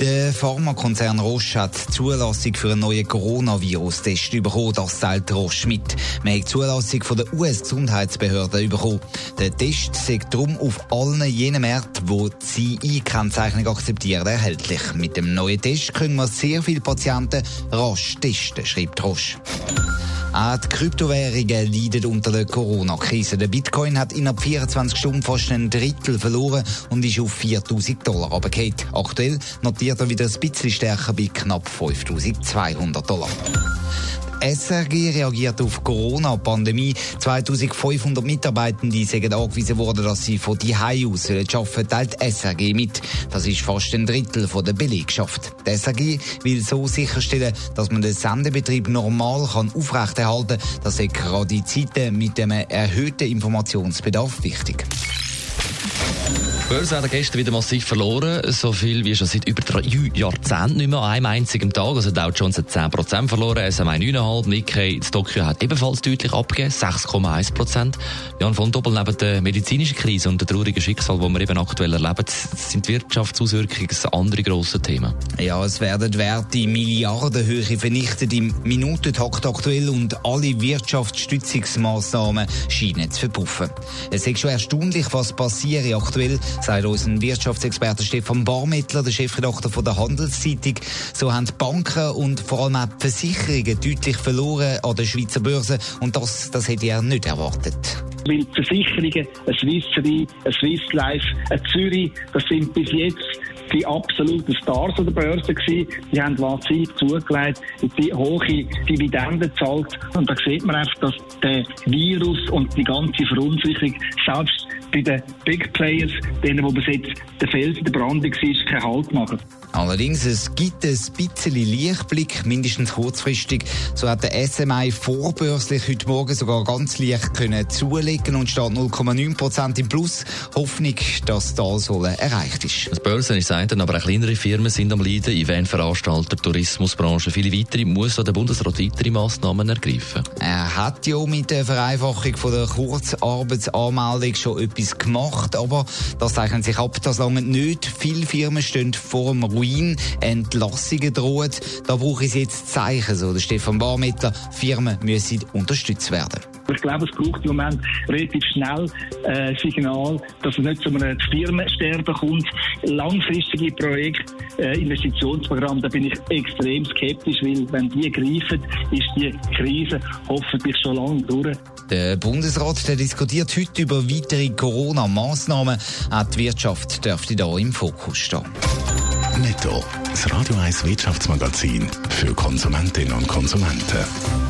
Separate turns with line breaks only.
Der Pharmakonzern Roche hat die Zulassung für einen neuen Coronavirus-Test bekommen. Das teilt Roche mit. Man hat die Zulassung von der US-Gesundheitsbehörde bekommen. Der Test sagt darum auf allen jenen Märkten, wo die CI-Kennzeichnung akzeptieren, erhältlich. Mit dem neuen Test können wir sehr viele Patienten rasch testen, schreibt Roche. Auch die Kryptowährungen leiden unter der Corona-Krise. Der Bitcoin hat innerhalb 24 Stunden fast ein Drittel verloren und ist auf 4000 Dollar runtergefallen. Aktuell notiert er wieder ein bisschen stärker bei knapp 5200 Dollar. SRG reagiert auf Corona-Pandemie. 2500 Mitarbeitende sind angewiesen worden, dass sie von die aus arbeiten teilt SRG mit. Das ist fast ein Drittel von der Belegschaft. Die SRG will so sicherstellen, dass man den Sendebetrieb normal kann aufrechterhalten kann. Das ist gerade in Zeiten mit einem erhöhten Informationsbedarf wichtig.
Börse hat gestern wieder massiv verloren, so viel wie schon seit über drei Jahrzehnten nicht mehr an einem einzigen Tag. Also Dow Jones hat 10% verloren, SMI 9,5%, Nikkei in Tokio hat ebenfalls deutlich abgegeben, 6,1%. Jan von Doppel, neben der medizinischen Krise und der traurigen Schicksal, die wir eben aktuell erleben, sind Wirtschaftsauswirkungen andere grosse Themen.
Ja, es werden Werte Milliardenhöhe vernichtet im Minutentakt aktuell und alle Wirtschaftsstützungsmaßnahmen scheinen zu verpuffen. Es ist schon erstaunlich, was passiert aktuell sagt unser Wirtschaftsexperte Stefan Barmettler, der Chefredakteur von der Handelszeitung. So haben die Banken und vor allem auch die Versicherungen deutlich verloren an der Schweizer Börse und das, das hätte er nicht erwartet.
Weil die Versicherungen, ein Swiss Re, ein Swiss Life, ein Zürich, das sind bis jetzt die absoluten Stars der Börse gewesen. Die haben massiv zugelegt, die hohe Dividenden gezahlt. Und da sieht man einfach, dass der Virus und die ganze Verunsicherung selbst bei den Big Players, denen, wo bis jetzt der Fels in der Brandung war, keinen Halt machen.
Allerdings, es gibt ein bisschen Lichtblick, mindestens kurzfristig. So hat der SMI vorbörslich heute Morgen sogar ganz leicht können zulegen und steht 0,9% im Plus. Hoffnung, dass das erreicht ist.
Das Börsen ist ein, aber auch kleinere Firmen sind am Leiden. Eventveranstalter, Tourismusbranche, viele weitere. Muss der Bundesrat weitere Massnahmen ergreifen?
Er hat ja mit der Vereinfachung von der Kurzarbeitsanmeldung schon etwas gemacht, aber das zeichnet sich ab, dass lange nicht. Viele Firmen stehen vor dem Ruin, Entlassungen drohen. Da brauche ich jetzt Zeichen, so der Stefan Barmettler. Firmen müssen unterstützt werden.
Ich glaube, es braucht im Moment relativ schnell äh, Signal, dass es nicht zu einem Firmensterben kommt. Langfristige Projekte, äh, Investitionsprogramme, da bin ich extrem skeptisch, weil wenn die greifen, ist die Krise hoffentlich schon lange durch.
Der Bundesrat der diskutiert heute über weitere Corona-Massnahmen. Auch die Wirtschaft dürfte da im Fokus stehen.
Netto, das Radio 1 Wirtschaftsmagazin für Konsumentinnen und Konsumenten.